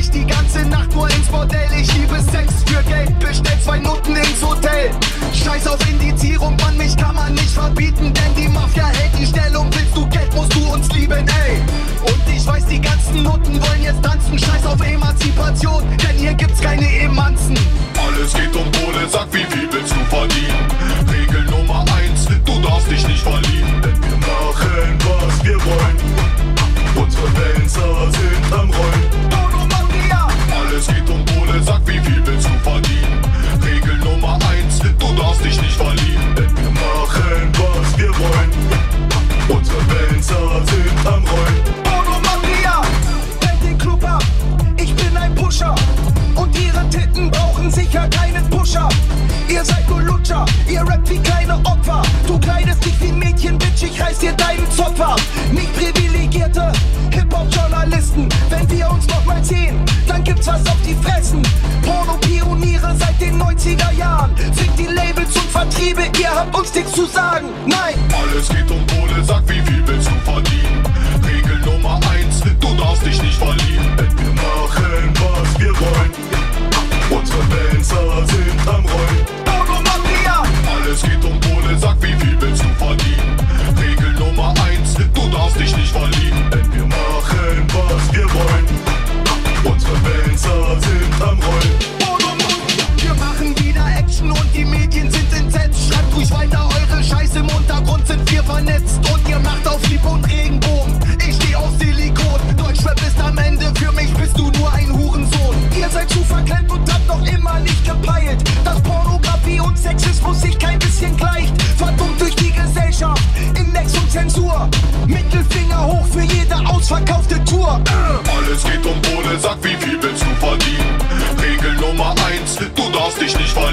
ich die ganze Nacht nur ins Bordell. Ich liebe Sex für Geld, bestell zwei Noten ins Hotel. Scheiß auf Indizierung, Mann, mich kann man nicht verbieten, denn die Mafia hält die Stellung. Willst du Geld, musst du uns lieben, ey. Und ich weiß, die ganzen Noten wollen jetzt tanzen. Scheiß auf Emanzipation, denn hier gibt's keine Emanzen. Pusher. Ihr seid nur Lutscher, ihr rappt wie kleine Opfer. Du kleidest dich wie Mädchen, Bitch, ich reiß dir deinen Zopf ab. Nicht privilegierte Hip-Hop-Journalisten. Wenn wir uns noch mal sehen, dann gibt's was auf die Fressen. Porno-Pioniere seit den 90er Jahren. Fickt die Labels und Vertriebe, ihr habt uns nichts zu sagen. Nein, Alles geht um Kohle, sag wie viel willst du verdienen? Regel Nummer eins, du darfst dich nicht verlieben, denn wir machen, was wir wollen. Unsere Tänzer sind am Rollen. Bono Mafia, Alles geht um Kohle, sag wie viel willst du verdienen? Regel Nummer eins, du darfst dich nicht verlieben, denn wir machen, was wir wollen. Unsere Tänzer sind am Rollen. Bono Mafia. Wir machen wieder Action und die Medien sind entsetzt. Schreibt ruhig weiter eure Scheiße, im Untergrund sind wir vernetzt. Und ausverkaufte Tour. Alles geht um Kohle, sag wie viel willst du verdienen? Regel Nummer eins, du darfst dich nicht verlieben,